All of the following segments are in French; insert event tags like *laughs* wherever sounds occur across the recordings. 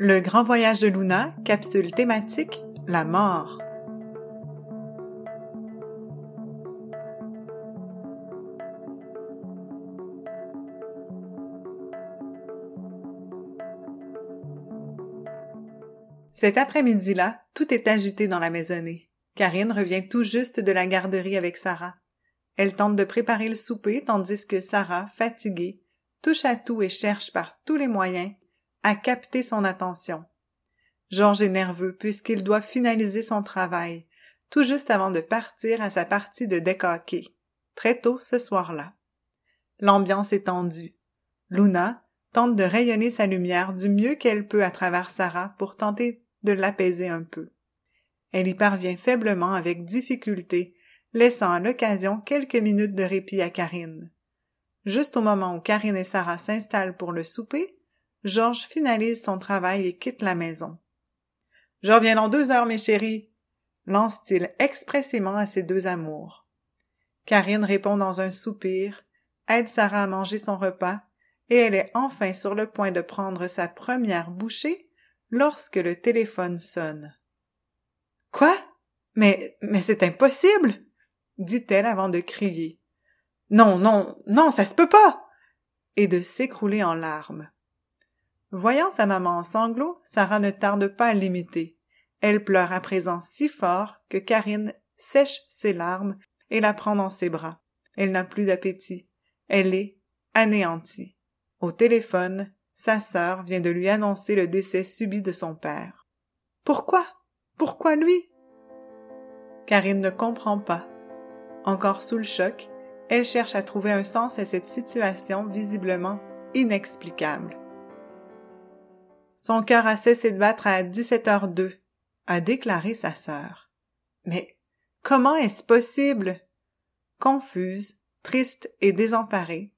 Le grand voyage de Luna, capsule thématique La mort. Cet après-midi-là, tout est agité dans la maisonnée. Karine revient tout juste de la garderie avec Sarah. Elle tente de préparer le souper tandis que Sarah, fatiguée, touche à tout et cherche par tous les moyens à capter son attention. Georges est nerveux puisqu'il doit finaliser son travail, tout juste avant de partir à sa partie de deck très tôt ce soir-là. L'ambiance est tendue. Luna tente de rayonner sa lumière du mieux qu'elle peut à travers Sarah pour tenter de l'apaiser un peu. Elle y parvient faiblement avec difficulté, laissant à l'occasion quelques minutes de répit à Karine. Juste au moment où Karine et Sarah s'installent pour le souper, Georges finalise son travail et quitte la maison. Je reviens dans deux heures, mes chéris, lance-t-il expressément à ses deux amours. Karine répond dans un soupir, aide Sarah à manger son repas, et elle est enfin sur le point de prendre sa première bouchée lorsque le téléphone sonne. Quoi? Mais, mais c'est impossible! dit-elle avant de crier. Non, non, non, ça se peut pas! et de s'écrouler en larmes. Voyant sa maman en sanglots, Sarah ne tarde pas à l'imiter. Elle pleure à présent si fort que Karine sèche ses larmes et la prend dans ses bras. Elle n'a plus d'appétit. Elle est anéantie. Au téléphone, sa sœur vient de lui annoncer le décès subit de son père. Pourquoi? Pourquoi lui? Karine ne comprend pas. Encore sous le choc, elle cherche à trouver un sens à cette situation visiblement inexplicable. Son cœur a cessé de battre à 17h02, a déclaré sa sœur. Mais comment est-ce possible? Confuse, triste et désemparée,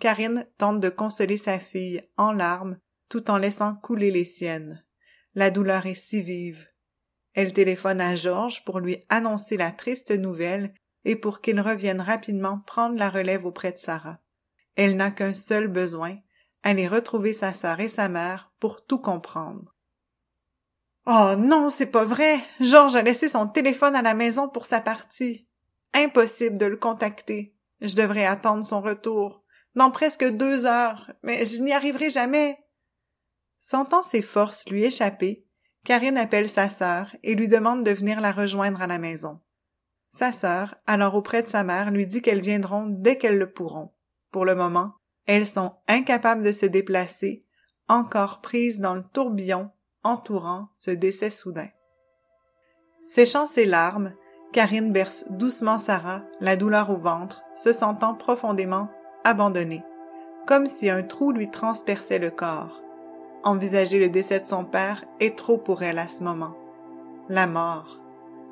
Karine tente de consoler sa fille en larmes tout en laissant couler les siennes. La douleur est si vive. Elle téléphone à Georges pour lui annoncer la triste nouvelle et pour qu'il revienne rapidement prendre la relève auprès de Sarah. Elle n'a qu'un seul besoin, aller retrouver sa sœur et sa mère pour tout comprendre. Oh non, c'est pas vrai. Georges a laissé son téléphone à la maison pour sa partie. Impossible de le contacter. Je devrais attendre son retour. Dans presque deux heures, mais je n'y arriverai jamais. Sentant ses forces lui échapper, Karine appelle sa sœur et lui demande de venir la rejoindre à la maison. Sa sœur, alors auprès de sa mère, lui dit qu'elles viendront dès qu'elles le pourront. Pour le moment, elles sont incapables de se déplacer, encore prises dans le tourbillon entourant ce décès soudain. Séchant ses larmes, Karine berce doucement Sarah, la douleur au ventre, se sentant profondément abandonnée, comme si un trou lui transperçait le corps. Envisager le décès de son père est trop pour elle à ce moment. La mort.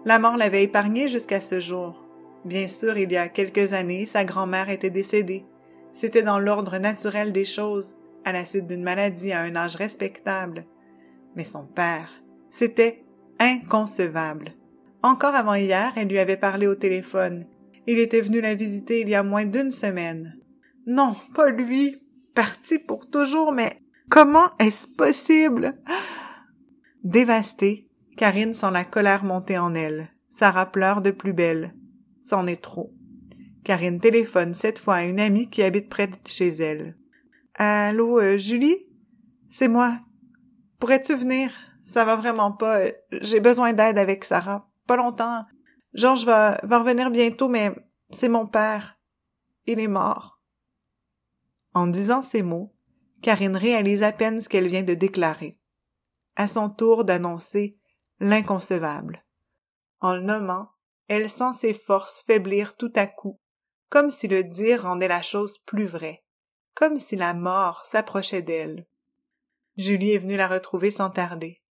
La mort l'avait épargnée jusqu'à ce jour. Bien sûr, il y a quelques années, sa grand-mère était décédée. C'était dans l'ordre naturel des choses, à la suite d'une maladie à un âge respectable. Mais son père, c'était inconcevable. Encore avant hier, elle lui avait parlé au téléphone. Il était venu la visiter il y a moins d'une semaine. Non, pas lui. Parti pour toujours, mais comment est-ce possible? *gasps* Dévastée, Karine sent la colère monter en elle. Sarah pleure de plus belle. C'en est trop. Karine téléphone cette fois à une amie qui habite près de chez elle. Allô, euh, Julie? C'est moi. Pourrais-tu venir? Ça va vraiment pas. J'ai besoin d'aide avec Sarah. Pas longtemps. Georges va, va revenir bientôt, mais c'est mon père. Il est mort. En disant ces mots, Karine réalise à peine ce qu'elle vient de déclarer. À son tour d'annoncer l'inconcevable. En le nommant, elle sent ses forces faiblir tout à coup comme si le dire rendait la chose plus vraie, comme si la mort s'approchait d'elle. Julie est venue la retrouver sans tarder.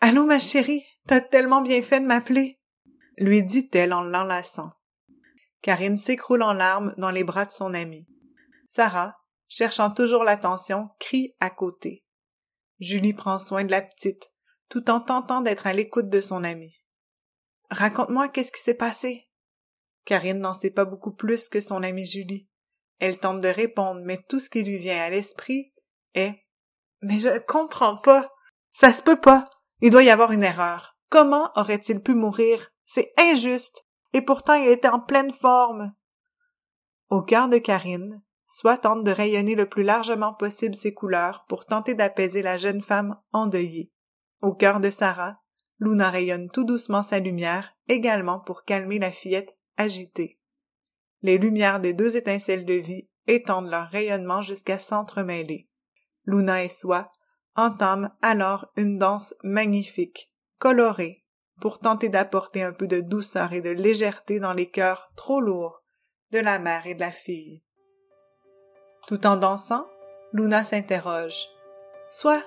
Allô, ma chérie, t'as tellement bien fait de m'appeler, lui dit-elle en l'enlaçant. Karine s'écroule en larmes dans les bras de son amie. Sarah, cherchant toujours l'attention, crie à côté. Julie prend soin de la petite, tout en tentant d'être à l'écoute de son amie. Raconte-moi qu'est-ce qui s'est passé. Karine n'en sait pas beaucoup plus que son amie Julie. Elle tente de répondre, mais tout ce qui lui vient à l'esprit est Mais je comprends pas. Ça se peut pas. Il doit y avoir une erreur. Comment aurait-il pu mourir? C'est injuste. Et pourtant il était en pleine forme. Au cœur de Karine, Soit tente de rayonner le plus largement possible ses couleurs pour tenter d'apaiser la jeune femme endeuillée. Au cœur de Sarah, Luna rayonne tout doucement sa lumière, également pour calmer la fillette agitée. Les lumières des deux étincelles de vie étendent leur rayonnement jusqu'à s'entremêler. Luna et Soi entament alors une danse magnifique, colorée, pour tenter d'apporter un peu de douceur et de légèreté dans les cœurs trop lourds de la mère et de la fille. Tout en dansant, Luna s'interroge. Soit,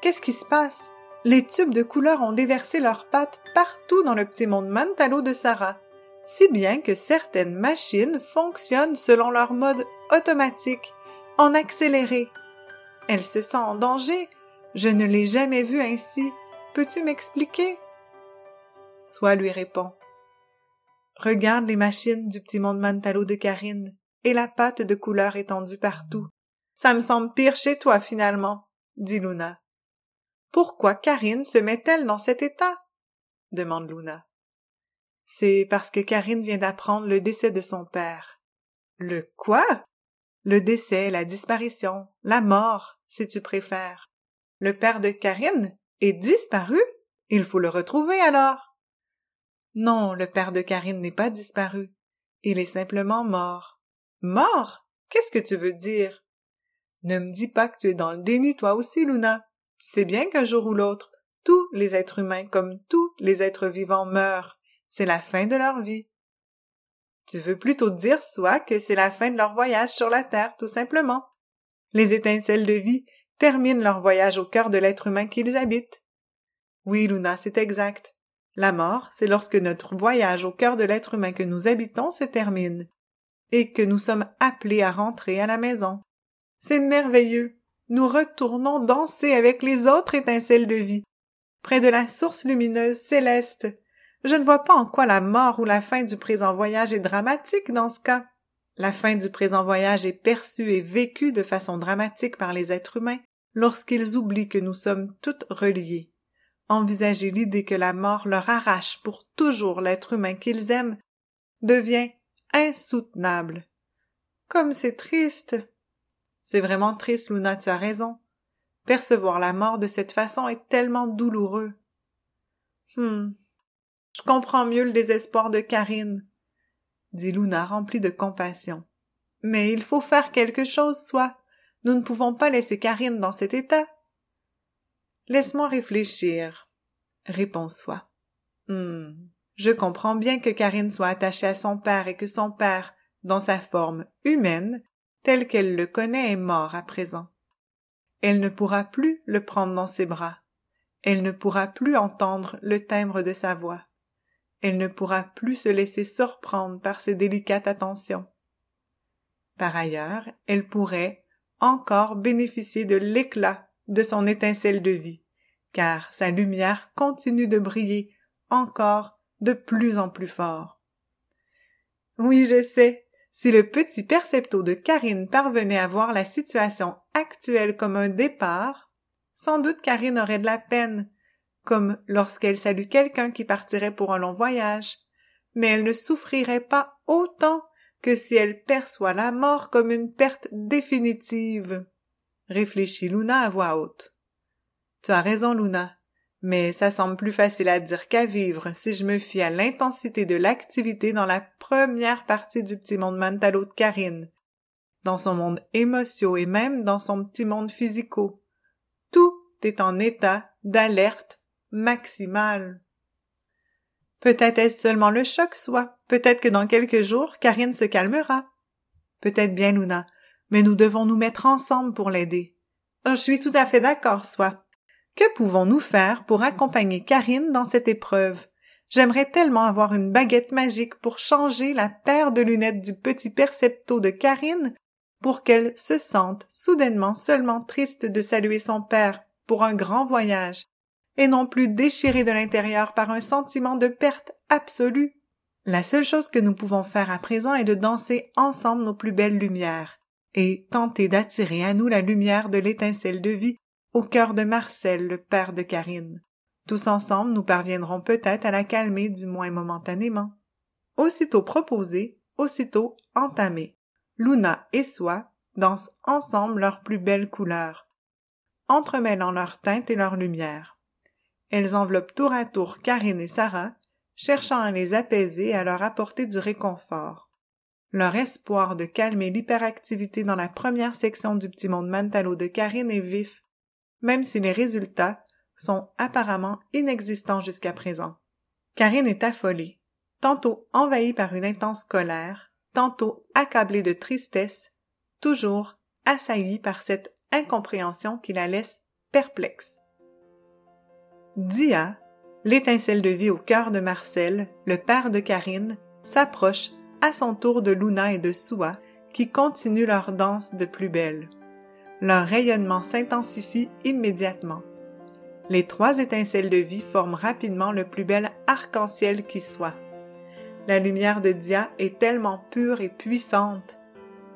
qu'est-ce qui se passe? Les tubes de couleur ont déversé leurs pattes partout dans le petit monde Mantalo de Sarah, si bien que certaines machines fonctionnent selon leur mode automatique, en accéléré. Elle se sent en danger. Je ne l'ai jamais vue ainsi. Peux-tu m'expliquer? Soit lui répond. Regarde les machines du petit monde Mantalo de Karine et la pâte de couleur étendue partout. Ça me semble pire chez toi, finalement, dit Luna. Pourquoi Karine se met-elle dans cet état? demande Luna. C'est parce que Karine vient d'apprendre le décès de son père. Le quoi? Le décès, la disparition, la mort, si tu préfères. Le père de Karine est disparu? Il faut le retrouver alors. Non, le père de Karine n'est pas disparu. Il est simplement mort. Mort? Qu'est-ce que tu veux dire? Ne me dis pas que tu es dans le déni toi aussi, Luna. Tu sais bien qu'un jour ou l'autre, tous les êtres humains comme tous les êtres vivants meurent. C'est la fin de leur vie. Tu veux plutôt dire, soit, que c'est la fin de leur voyage sur la Terre, tout simplement. Les étincelles de vie terminent leur voyage au cœur de l'être humain qu'ils habitent. Oui, Luna, c'est exact. La mort, c'est lorsque notre voyage au cœur de l'être humain que nous habitons se termine et que nous sommes appelés à rentrer à la maison. C'est merveilleux. Nous retournons danser avec les autres étincelles de vie, près de la source lumineuse céleste. Je ne vois pas en quoi la mort ou la fin du présent voyage est dramatique dans ce cas. La fin du présent voyage est perçue et vécue de façon dramatique par les êtres humains lorsqu'ils oublient que nous sommes toutes reliées. Envisager l'idée que la mort leur arrache pour toujours l'être humain qu'ils aiment devient insoutenable. Comme c'est triste. C'est vraiment triste, Luna, tu as raison. Percevoir la mort de cette façon est tellement douloureux. Hum. Je comprends mieux le désespoir de Karine, dit Luna remplie de compassion. Mais il faut faire quelque chose, soit. Nous ne pouvons pas laisser Karine dans cet état. Laisse-moi réfléchir, répond Soi. Hum. Je comprends bien que Karine soit attachée à son père et que son père, dans sa forme humaine, telle qu'elle le connaît, est mort à présent. Elle ne pourra plus le prendre dans ses bras. Elle ne pourra plus entendre le timbre de sa voix. Elle ne pourra plus se laisser surprendre par ses délicates attentions. Par ailleurs, elle pourrait encore bénéficier de l'éclat de son étincelle de vie, car sa lumière continue de briller encore de plus en plus fort. Oui, je sais. Si le petit percepto de Karine parvenait à voir la situation actuelle comme un départ, sans doute Karine aurait de la peine, comme lorsqu'elle salue quelqu'un qui partirait pour un long voyage, mais elle ne souffrirait pas autant que si elle perçoit la mort comme une perte définitive. Réfléchit Luna à voix haute. Tu as raison, Luna mais ça semble plus facile à dire qu'à vivre si je me fie à l'intensité de l'activité dans la première partie du petit monde mentalo de Karine, dans son monde émotionnel et même dans son petit monde physico. Tout est en état d'alerte maximale. Peut-être est-ce seulement le choc, soit. Peut-être que dans quelques jours, Karine se calmera. Peut-être bien, Luna, mais nous devons nous mettre ensemble pour l'aider. Oh, je suis tout à fait d'accord, soit. Que pouvons-nous faire pour accompagner Karine dans cette épreuve? J'aimerais tellement avoir une baguette magique pour changer la paire de lunettes du petit percepto de Karine pour qu'elle se sente soudainement seulement triste de saluer son père pour un grand voyage, et non plus déchirée de l'intérieur par un sentiment de perte absolue. La seule chose que nous pouvons faire à présent est de danser ensemble nos plus belles lumières, et tenter d'attirer à nous la lumière de l'étincelle de vie au cœur de Marcel, le père de Karine. Tous ensemble, nous parviendrons peut-être à la calmer, du moins momentanément. Aussitôt proposé, aussitôt entamé. Luna et Soi dansent ensemble leurs plus belles couleurs, entremêlant leurs teintes et leurs lumières. Elles enveloppent tour à tour Karine et Sarah, cherchant à les apaiser et à leur apporter du réconfort. Leur espoir de calmer l'hyperactivité dans la première section du petit monde Mantalo de Karine est vif, même si les résultats sont apparemment inexistants jusqu'à présent. Karine est affolée, tantôt envahie par une intense colère, tantôt accablée de tristesse, toujours assaillie par cette incompréhension qui la laisse perplexe. Dia, l'étincelle de vie au cœur de Marcel, le père de Karine, s'approche à son tour de Luna et de Soua, qui continuent leur danse de plus belle. Leur rayonnement s'intensifie immédiatement. Les trois étincelles de vie forment rapidement le plus bel arc-en-ciel qui soit. La lumière de Dia est tellement pure et puissante.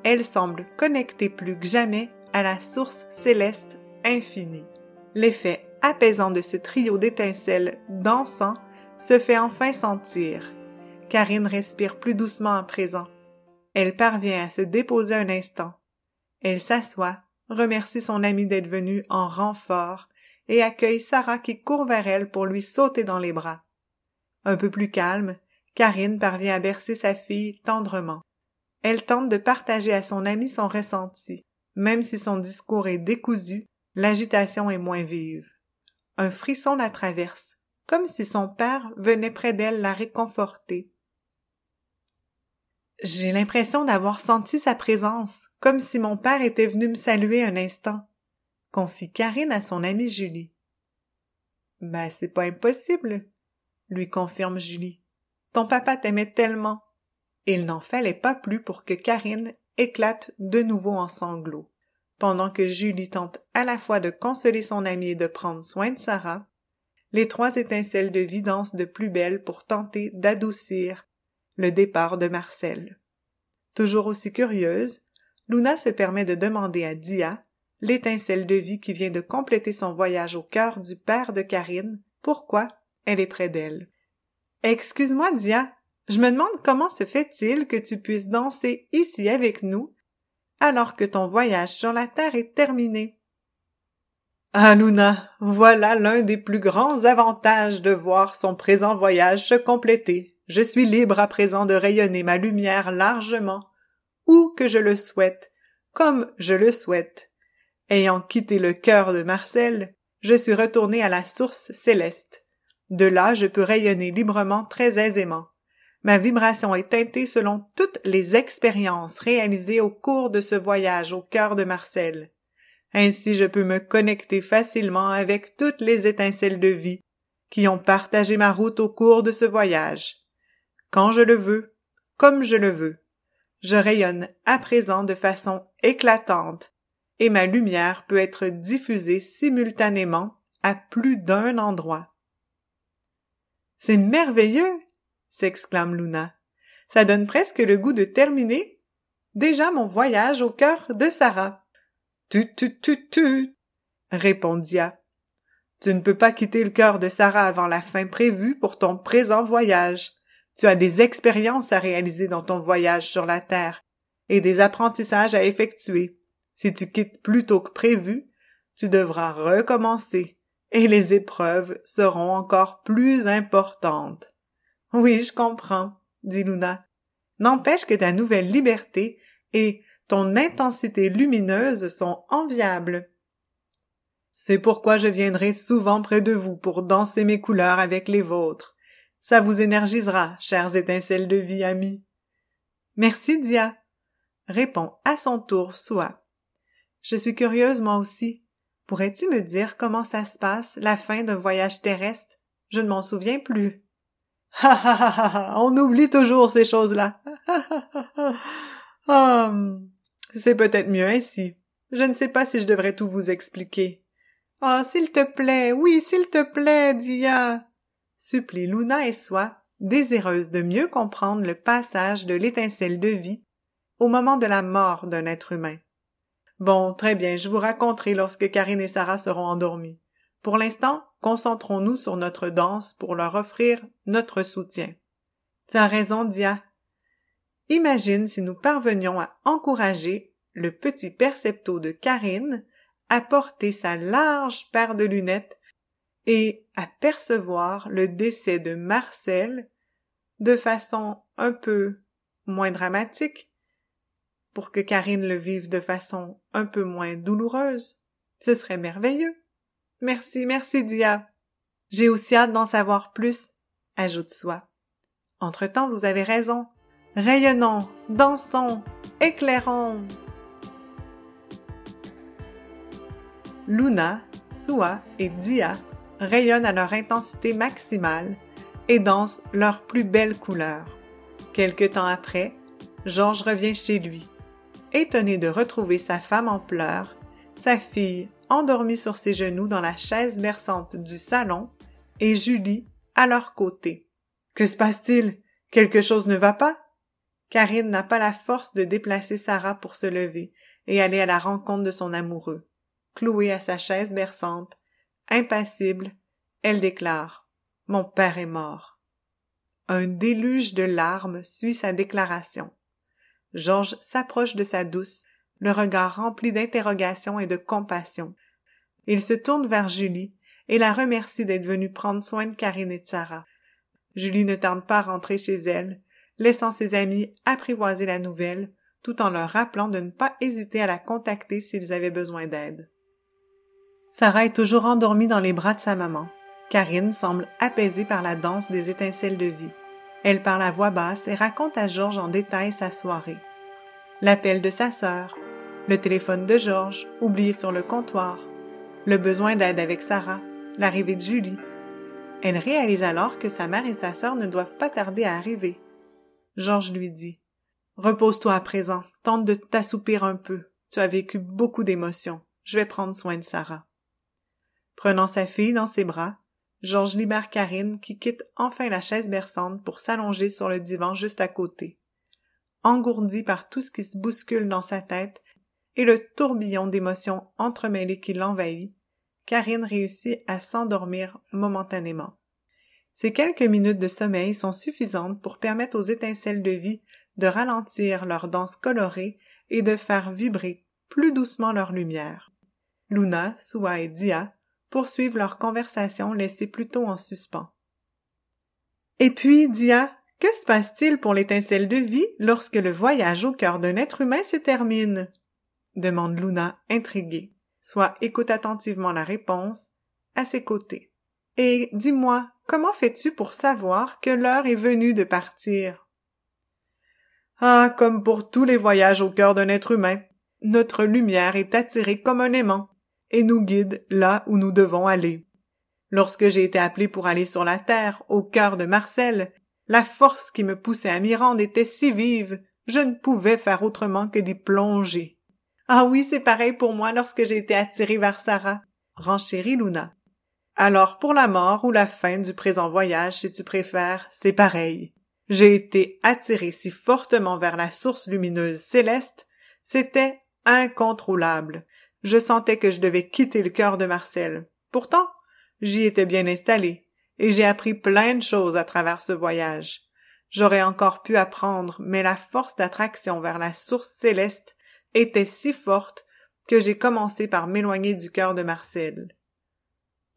Elle semble connectée plus que jamais à la source céleste infinie. L'effet apaisant de ce trio d'étincelles dansant se fait enfin sentir. Karine respire plus doucement à présent. Elle parvient à se déposer un instant. Elle s'assoit, remercie son ami d'être venu en renfort et accueille Sarah qui court vers elle pour lui sauter dans les bras. Un peu plus calme, Karine parvient à bercer sa fille tendrement. Elle tente de partager à son ami son ressenti. Même si son discours est décousu, l'agitation est moins vive. Un frisson la traverse, comme si son père venait près d'elle la réconforter. J'ai l'impression d'avoir senti sa présence, comme si mon père était venu me saluer un instant, confie Karine à son amie Julie. Ben, c'est pas impossible, lui confirme Julie. Ton papa t'aimait tellement. Il n'en fallait pas plus pour que Karine éclate de nouveau en sanglots. Pendant que Julie tente à la fois de consoler son amie et de prendre soin de Sarah, les trois étincelles de vie dansent de plus belle pour tenter d'adoucir le départ de Marcel. Toujours aussi curieuse, Luna se permet de demander à Dia, l'étincelle de vie qui vient de compléter son voyage au cœur du père de Karine, pourquoi elle est près d'elle. Excuse-moi, Dia, je me demande comment se fait-il que tu puisses danser ici avec nous alors que ton voyage sur la Terre est terminé. Ah, Luna, voilà l'un des plus grands avantages de voir son présent voyage se compléter. Je suis libre à présent de rayonner ma lumière largement, où que je le souhaite, comme je le souhaite. Ayant quitté le cœur de Marcel, je suis retourné à la source céleste. De là, je peux rayonner librement très aisément. Ma vibration est teintée selon toutes les expériences réalisées au cours de ce voyage au cœur de Marcel. Ainsi je peux me connecter facilement avec toutes les étincelles de vie qui ont partagé ma route au cours de ce voyage quand je le veux, comme je le veux. Je rayonne à présent de façon éclatante, et ma lumière peut être diffusée simultanément à plus d'un endroit. C'est merveilleux, s'exclame Luna. Ça donne presque le goût de terminer. Déjà mon voyage au cœur de Sarah. Tu tu tu tu répond Dia. Tu ne peux pas quitter le cœur de Sarah avant la fin prévue pour ton présent voyage. Tu as des expériences à réaliser dans ton voyage sur la Terre et des apprentissages à effectuer. Si tu quittes plus tôt que prévu, tu devras recommencer et les épreuves seront encore plus importantes. Oui, je comprends, dit Luna. N'empêche que ta nouvelle liberté et ton intensité lumineuse sont enviables. C'est pourquoi je viendrai souvent près de vous pour danser mes couleurs avec les vôtres. Ça vous énergisera, chères étincelles de vie amis. Merci, Dia. Répond à son tour Soa. Je suis curieuse moi aussi. Pourrais-tu me dire comment ça se passe, la fin d'un voyage terrestre? Je ne m'en souviens plus. *laughs* On oublie toujours ces choses-là. *laughs* Hum, c'est peut-être mieux ainsi. Je ne sais pas si je devrais tout vous expliquer. Ah, s'il te plaît, oui, s'il te plaît, Dia supplie Luna et Soi, désireuses de mieux comprendre le passage de l'étincelle de vie au moment de la mort d'un être humain. Bon, très bien, je vous raconterai lorsque Karine et Sarah seront endormies. Pour l'instant, concentrons-nous sur notre danse pour leur offrir notre soutien. Tu as raison, Dia. Imagine si nous parvenions à encourager le petit percepto de Karine à porter sa large paire de lunettes et à percevoir le décès de Marcel de façon un peu moins dramatique pour que Karine le vive de façon un peu moins douloureuse. Ce serait merveilleux. Merci, merci, Dia. J'ai aussi hâte d'en savoir plus, ajoute Soi. Entre-temps, vous avez raison. Rayonnons, dansons, éclairons. Luna, Sua et Dia rayonnent à leur intensité maximale et dansent leurs plus belles couleurs. Quelque temps après, Georges revient chez lui. Étonné de retrouver sa femme en pleurs, sa fille endormie sur ses genoux dans la chaise berçante du salon, et Julie à leur côté. Que se passe-t-il? Quelque chose ne va pas? Karine n'a pas la force de déplacer Sarah pour se lever et aller à la rencontre de son amoureux. Clouée à sa chaise berçante, impassible, elle déclare Mon père est mort. Un déluge de larmes suit sa déclaration. Georges s'approche de sa douce, le regard rempli d'interrogation et de compassion. Il se tourne vers Julie et la remercie d'être venue prendre soin de Karine et de Sarah. Julie ne tarde pas à rentrer chez elle, laissant ses amis apprivoiser la nouvelle, tout en leur rappelant de ne pas hésiter à la contacter s'ils avaient besoin d'aide. Sarah est toujours endormie dans les bras de sa maman. Karine semble apaisée par la danse des étincelles de vie. Elle parle à voix basse et raconte à Georges en détail sa soirée. L'appel de sa sœur, le téléphone de Georges, oublié sur le comptoir, le besoin d'aide avec Sarah, l'arrivée de Julie. Elle réalise alors que sa mère et sa sœur ne doivent pas tarder à arriver. Georges lui dit Repose-toi à présent, tente de t'assoupir un peu. Tu as vécu beaucoup d'émotions. Je vais prendre soin de Sarah. Prenant sa fille dans ses bras, Georges libère Karine qui quitte enfin la chaise berçante pour s'allonger sur le divan juste à côté. Engourdie par tout ce qui se bouscule dans sa tête et le tourbillon d'émotions entremêlées qui l'envahit, Karine réussit à s'endormir momentanément. Ces quelques minutes de sommeil sont suffisantes pour permettre aux étincelles de vie de ralentir leur danse colorée et de faire vibrer plus doucement leur lumière. Luna, Sua et Dia poursuivent leur conversation laissée plutôt en suspens. Et puis, Dia, que se passe-t-il pour l'étincelle de vie lorsque le voyage au cœur d'un être humain se termine? Demande Luna, intriguée. Soit écoute attentivement la réponse, à ses côtés. Et dis-moi, comment fais-tu pour savoir que l'heure est venue de partir? Ah, comme pour tous les voyages au cœur d'un être humain, notre lumière est attirée comme un aimant et nous guide là où nous devons aller. Lorsque j'ai été appelé pour aller sur la terre, au cœur de Marcel, la force qui me poussait à m'y était si vive, je ne pouvais faire autrement que d'y plonger. Ah oui, c'est pareil pour moi lorsque j'ai été attiré vers Sarah, renchérit Luna. Alors pour la mort ou la fin du présent voyage, si tu préfères, c'est pareil. J'ai été attiré si fortement vers la source lumineuse céleste, c'était incontrôlable je sentais que je devais quitter le cœur de Marcel. Pourtant, j'y étais bien installé, et j'ai appris plein de choses à travers ce voyage. J'aurais encore pu apprendre, mais la force d'attraction vers la source céleste était si forte que j'ai commencé par m'éloigner du cœur de Marcel.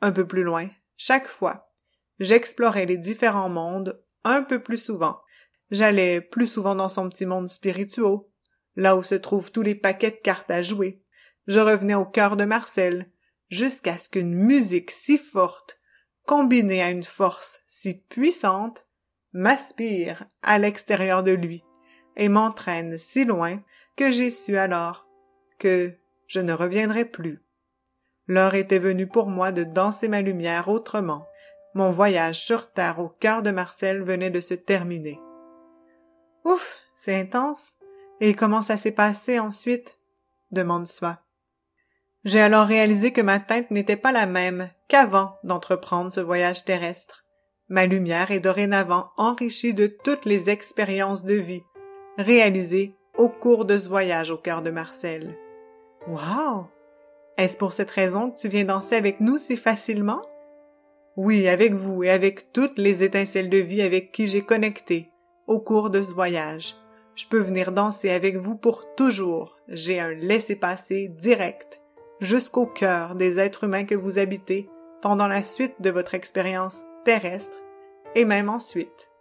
Un peu plus loin, chaque fois, j'explorais les différents mondes un peu plus souvent. J'allais plus souvent dans son petit monde spirituel, là où se trouvent tous les paquets de cartes à jouer, je revenais au cœur de Marcel, jusqu'à ce qu'une musique si forte, combinée à une force si puissante, m'aspire à l'extérieur de lui et m'entraîne si loin que j'ai su alors que je ne reviendrai plus. L'heure était venue pour moi de danser ma lumière autrement. Mon voyage sur terre au cœur de Marcel venait de se terminer. Ouf, c'est intense. Et comment ça s'est passé ensuite? demande Soi. J'ai alors réalisé que ma teinte n'était pas la même qu'avant d'entreprendre ce voyage terrestre. Ma lumière est dorénavant enrichie de toutes les expériences de vie réalisées au cours de ce voyage au cœur de Marcel. Wow! Est-ce pour cette raison que tu viens danser avec nous si facilement? Oui, avec vous et avec toutes les étincelles de vie avec qui j'ai connecté au cours de ce voyage. Je peux venir danser avec vous pour toujours. J'ai un laissez-passer direct jusqu'au cœur des êtres humains que vous habitez pendant la suite de votre expérience terrestre et même ensuite.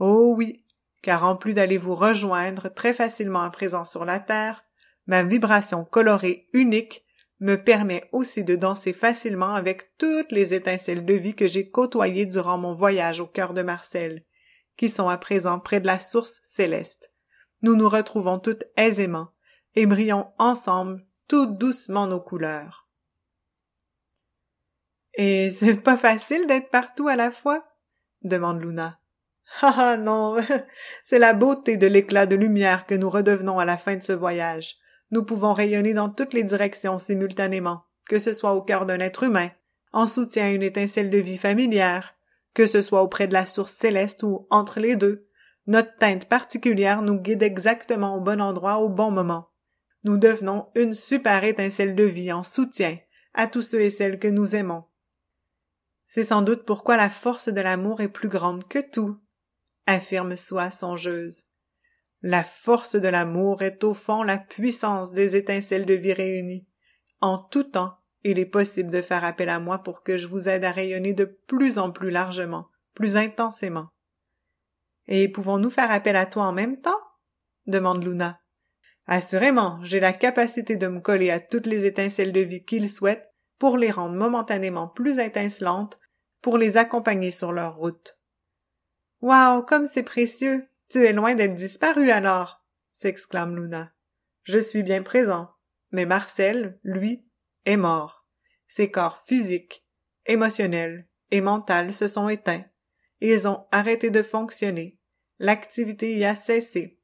Oh oui, car en plus d'aller vous rejoindre très facilement à présent sur la Terre, ma vibration colorée unique me permet aussi de danser facilement avec toutes les étincelles de vie que j'ai côtoyées durant mon voyage au cœur de Marcel, qui sont à présent près de la source céleste. Nous nous retrouvons toutes aisément et brillons ensemble tout doucement nos couleurs. Et c'est pas facile d'être partout à la fois? demande Luna. *laughs* Ah, ah non, *laughs* c'est la beauté de l'éclat de lumière que nous redevenons à la fin de ce voyage. Nous pouvons rayonner dans toutes les directions simultanément, que ce soit au cœur d'un être humain, en soutien à une étincelle de vie familière, que ce soit auprès de la source céleste ou entre les deux. Notre teinte particulière nous guide exactement au bon endroit au bon moment. Nous devenons une super étincelle de vie en soutien à tous ceux et celles que nous aimons. C'est sans doute pourquoi la force de l'amour est plus grande que tout, affirme Soi songeuse. La force de l'amour est au fond la puissance des étincelles de vie réunies. En tout temps, il est possible de faire appel à moi pour que je vous aide à rayonner de plus en plus largement, plus intensément. Et pouvons-nous faire appel à toi en même temps? demande Luna. Assurément, j'ai la capacité de me coller à toutes les étincelles de vie qu'ils souhaitent pour les rendre momentanément plus étincelantes, pour les accompagner sur leur route. Wow, comme c'est précieux! Tu es loin d'être disparu alors, s'exclame Luna. Je suis bien présent, mais Marcel, lui, est mort. Ses corps physiques, émotionnels et mentaux se sont éteints. Ils ont arrêté de fonctionner. L'activité y a cessé.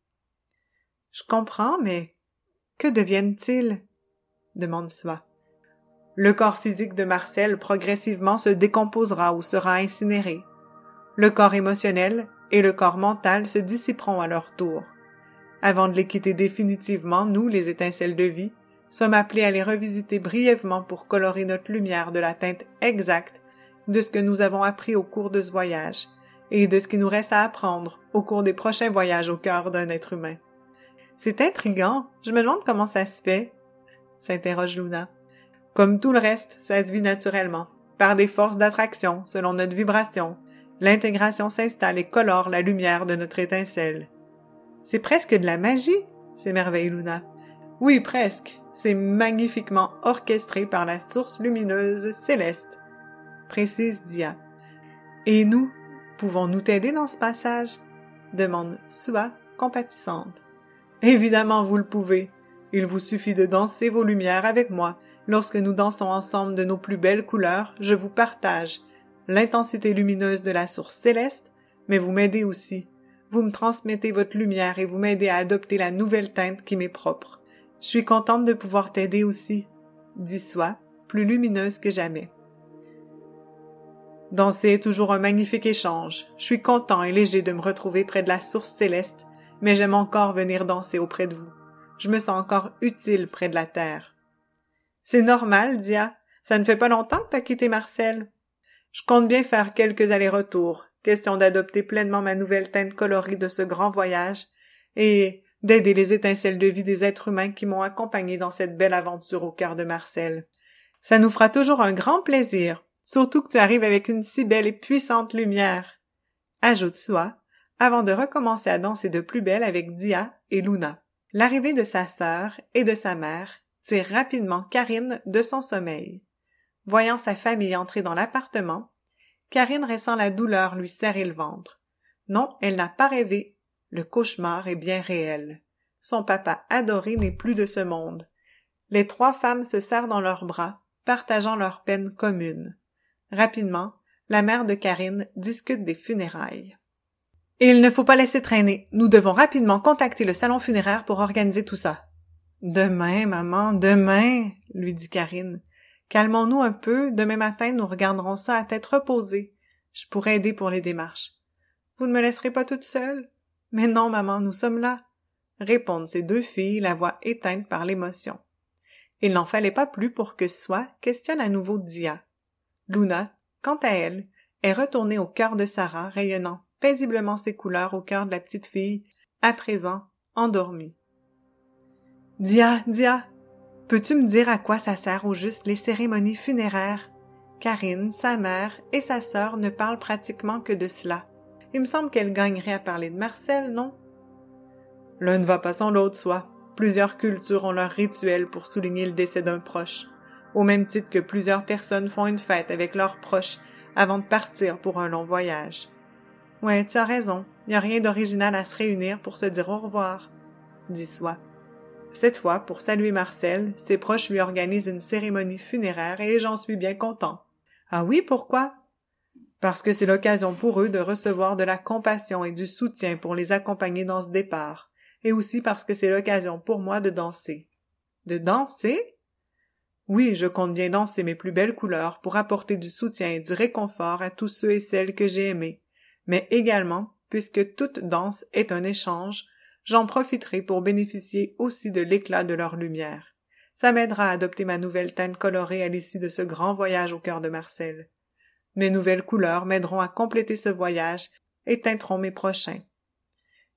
Je comprends, mais que deviennent-ils? demande Soi. Le corps physique de Marcel progressivement se décomposera ou sera incinéré. Le corps émotionnel et le corps mental se dissiperont à leur tour. Avant de les quitter définitivement, nous, les étincelles de vie, sommes appelés à les revisiter brièvement pour colorer notre lumière de la teinte exacte de ce que nous avons appris au cours de ce voyage et de ce qui nous reste à apprendre au cours des prochains voyages au cœur d'un être humain. C'est intrigant. Je me demande comment ça se fait, s'interroge Luna. Comme tout le reste, ça se vit naturellement, par des forces d'attraction selon notre vibration, L'intégration s'installe et colore la lumière de notre étincelle. C'est presque de la magie, s'émerveille Luna. Oui, presque. C'est magnifiquement orchestré par la source lumineuse céleste, précise Dia. Et nous, pouvons-nous t'aider dans ce passage? demande Sua, compatissante. Évidemment, vous le pouvez. Il vous suffit de danser vos lumières avec moi. Lorsque nous dansons ensemble de nos plus belles couleurs, je vous partage l'intensité lumineuse de la source céleste, mais vous m'aidez aussi. Vous me transmettez votre lumière et vous m'aidez à adopter la nouvelle teinte qui m'est propre. Je suis contente de pouvoir t'aider aussi, dit Soi, plus lumineuse que jamais. Danser est toujours un magnifique échange. Je suis content et léger de me retrouver près de la source céleste, mais j'aime encore venir danser auprès de vous. Je me sens encore utile près de la terre. C'est normal, Dia. Ça ne fait pas longtemps que t'as quitté Marcel. Je compte bien faire quelques allers-retours, question d'adopter pleinement ma nouvelle teinte colorée de ce grand voyage, et d'aider les étincelles de vie des êtres humains qui m'ont accompagné dans cette belle aventure au cœur de Marcel. Ça nous fera toujours un grand plaisir, surtout que tu arrives avec une si belle et puissante lumière. Ajoute soi, avant de recommencer à danser de plus belle avec Dia et Luna. L'arrivée de sa sœur et de sa mère tire rapidement Karine de son sommeil. Voyant sa famille entrer dans l'appartement, Karine ressent la douleur lui serrer le ventre. Non, elle n'a pas rêvé. Le cauchemar est bien réel. Son papa adoré n'est plus de ce monde. Les trois femmes se serrent dans leurs bras, partageant leur peine commune. Rapidement, la mère de Karine discute des funérailles. Il ne faut pas laisser traîner. Nous devons rapidement contacter le salon funéraire pour organiser tout ça. Demain, maman, demain, lui dit Karine. Calmons-nous un peu, demain matin nous regarderons ça à tête reposée. Je pourrais aider pour les démarches. Vous ne me laisserez pas toute seule? Mais non, maman, nous sommes là. Répondent ces deux filles, la voix éteinte par l'émotion. Il n'en fallait pas plus pour que Soi questionne à nouveau Dia. Luna, quant à elle, est retournée au cœur de Sarah, rayonnant paisiblement ses couleurs au cœur de la petite fille, à présent endormie. Dia, Dia, peux-tu me dire à quoi ça sert au juste les cérémonies funéraires? Karine, sa mère et sa sœur ne parlent pratiquement que de cela. Il me semble qu'elle gagnerait à parler de Marcel, non? L'un ne va pas sans l'autre, soit. Plusieurs cultures ont leur rituel pour souligner le décès d'un proche, au même titre que plusieurs personnes font une fête avec leurs proches avant de partir pour un long voyage. Ouais, tu as raison, il n'y a rien d'original à se réunir pour se dire au revoir, dit Soi. Cette fois, pour saluer Marcel, ses proches lui organisent une cérémonie funéraire et j'en suis bien content. Ah oui, pourquoi? parce que c'est l'occasion pour eux de recevoir de la compassion et du soutien pour les accompagner dans ce départ, et aussi parce que c'est l'occasion pour moi de danser. De danser? Oui, je compte bien danser mes plus belles couleurs pour apporter du soutien et du réconfort à tous ceux et celles que j'ai aimés, mais également, puisque toute danse est un échange, j'en profiterai pour bénéficier aussi de l'éclat de leur lumière. Ça m'aidera à adopter ma nouvelle teinte colorée à l'issue de ce grand voyage au cœur de Marcel. Mes nouvelles couleurs m'aideront à compléter ce voyage et teinteront mes prochains.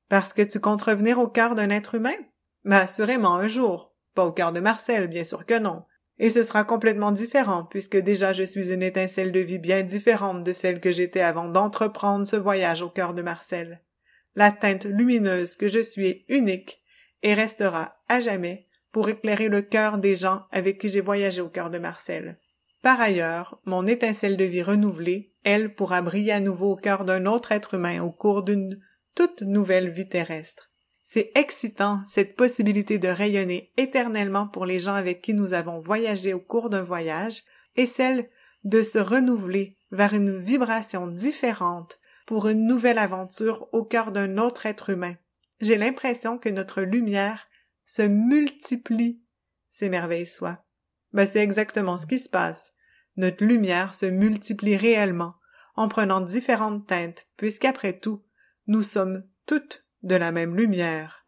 Parce que tu comptes revenir au cœur d'un être humain? Mais assurément un jour. Pas au cœur de Marcel, bien sûr que non. Et ce sera complètement différent, puisque déjà je suis une étincelle de vie bien différente de celle que j'étais avant d'entreprendre ce voyage au cœur de Marcel. La teinte lumineuse que je suis unique et restera à jamais pour éclairer le cœur des gens avec qui j'ai voyagé au cœur de Marcel. Par ailleurs, mon étincelle de vie renouvelée, elle pourra briller à nouveau au cœur d'un autre être humain au cours d'une toute nouvelle vie terrestre. C'est excitant, cette possibilité de rayonner éternellement pour les gens avec qui nous avons voyagé au cours d'un voyage, et celle de se renouveler vers une vibration différente pour une nouvelle aventure au cœur d'un autre être humain. J'ai l'impression que notre lumière se multiplie, s'émerveille soi. Ben, c'est exactement ce qui se passe notre lumière se multiplie réellement en prenant différentes teintes, puisqu'après tout, nous sommes toutes de la même lumière.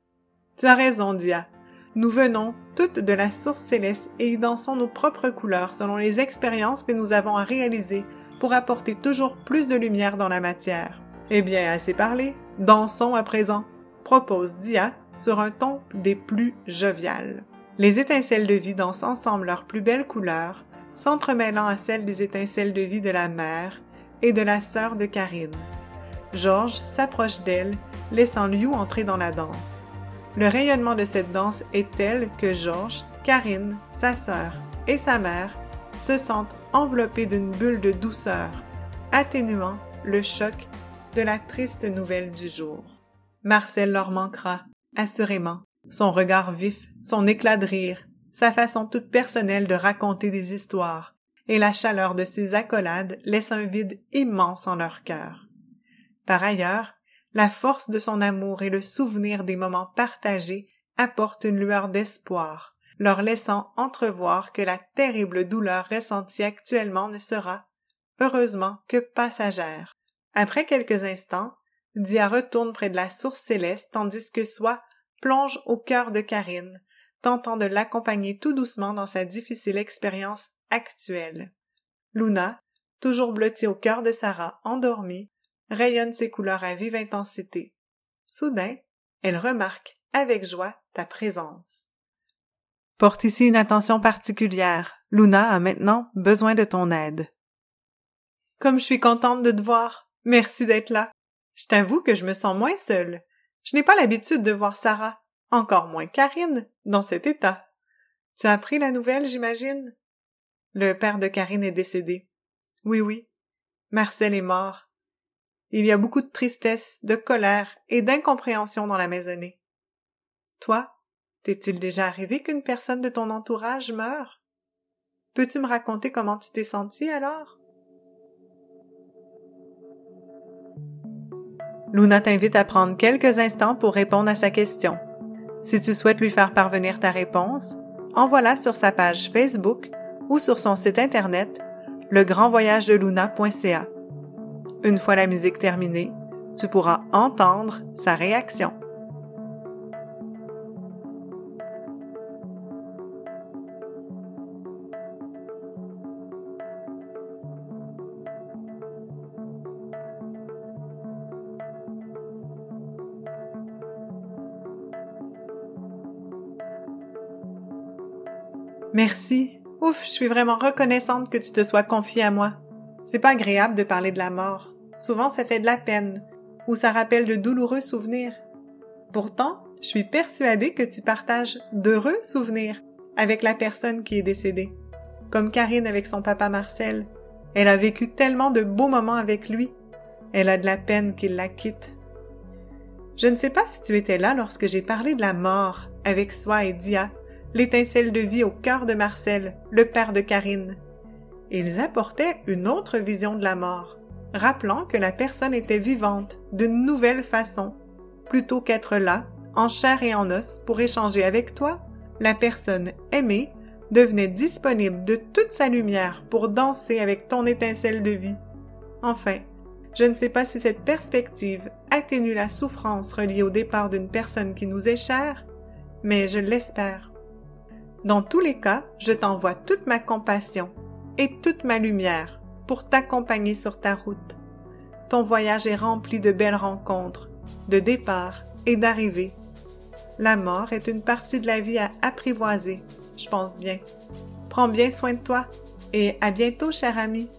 Tu as raison, Dia. Nous venons toutes de la source céleste et y dansons nos propres couleurs selon les expériences que nous avons à réaliser pour apporter toujours plus de lumière dans la matière. Eh bien, assez parlé, dansons à présent, propose Dia sur un ton des plus joviales. Les étincelles de vie dansent ensemble leurs plus belles couleurs, s'entremêlant à celles des étincelles de vie de la mère et de la sœur de Karine. Georges s'approche d'elle, laissant Liu entrer dans la danse. Le rayonnement de cette danse est tel que Georges, Karine, sa sœur et sa mère se sentent enveloppés d'une bulle de douceur, atténuant le choc de la triste nouvelle du jour. Marcel leur manquera, assurément, son regard vif, son éclat de rire, sa façon toute personnelle de raconter des histoires, et la chaleur de ses accolades laisse un vide immense en leur cœur. Par ailleurs, la force de son amour et le souvenir des moments partagés apportent une lueur d'espoir, leur laissant entrevoir que la terrible douleur ressentie actuellement ne sera, heureusement, que passagère. Après quelques instants, Dia retourne près de la source céleste tandis que Soi plonge au cœur de Karine, tentant de l'accompagner tout doucement dans sa difficile expérience actuelle. Luna, toujours blottie au cœur de Sarah, endormie, rayonne ses couleurs à vive intensité. Soudain, elle remarque avec joie ta présence. Porte ici une attention particulière. Luna a maintenant besoin de ton aide. Comme je suis contente de te voir. Merci d'être là. Je t'avoue que je me sens moins seule. Je n'ai pas l'habitude de voir Sarah encore moins Karine, dans cet état. Tu as appris la nouvelle, j'imagine? Le père de Karine est décédé. Oui, oui. Marcel est mort. Il y a beaucoup de tristesse, de colère et d'incompréhension dans la maisonnée. Toi, t'est-il déjà arrivé qu'une personne de ton entourage meure? Peux-tu me raconter comment tu t'es senti alors? Luna t'invite à prendre quelques instants pour répondre à sa question. Si tu souhaites lui faire parvenir ta réponse, envoie-la sur sa page Facebook ou sur son site internet legrandvoyagedeluna.ca. Une fois la musique terminée, tu pourras entendre sa réaction. Merci. Ouf, je suis vraiment reconnaissante que tu te sois confiée à moi. C'est pas agréable de parler de la mort. Souvent, ça fait de la peine, ou ça rappelle de douloureux souvenirs. Pourtant, je suis persuadée que tu partages d'heureux souvenirs avec la personne qui est décédée. Comme Karine avec son papa Marcel. Elle a vécu tellement de beaux moments avec lui. Elle a de la peine qu'il la quitte. Je ne sais pas si tu étais là lorsque j'ai parlé de la mort avec Soi et Dia, l'étincelle de vie au cœur de Marcel, le père de Karine. Ils apportaient une autre vision de la mort, rappelant que la personne était vivante d'une nouvelle façon, plutôt qu'être là, en chair et en os, pour échanger avec toi, la personne aimée devenait disponible de toute sa lumière pour danser avec ton étincelle de vie. Enfin, je ne sais pas si cette perspective atténue la souffrance reliée au départ d'une personne qui nous est chère, mais je l'espère. Dans tous les cas, je t'envoie toute ma compassion et toute ma lumière pour t'accompagner sur ta route. Ton voyage est rempli de belles rencontres, de départs et d'arrivées. La mort est une partie de la vie à apprivoiser, je pense bien. Prends bien soin de toi et à bientôt, cher ami.